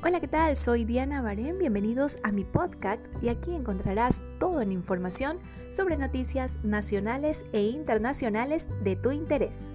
Hola, ¿qué tal? Soy Diana Barén, bienvenidos a mi podcast y aquí encontrarás toda la información sobre noticias nacionales e internacionales de tu interés.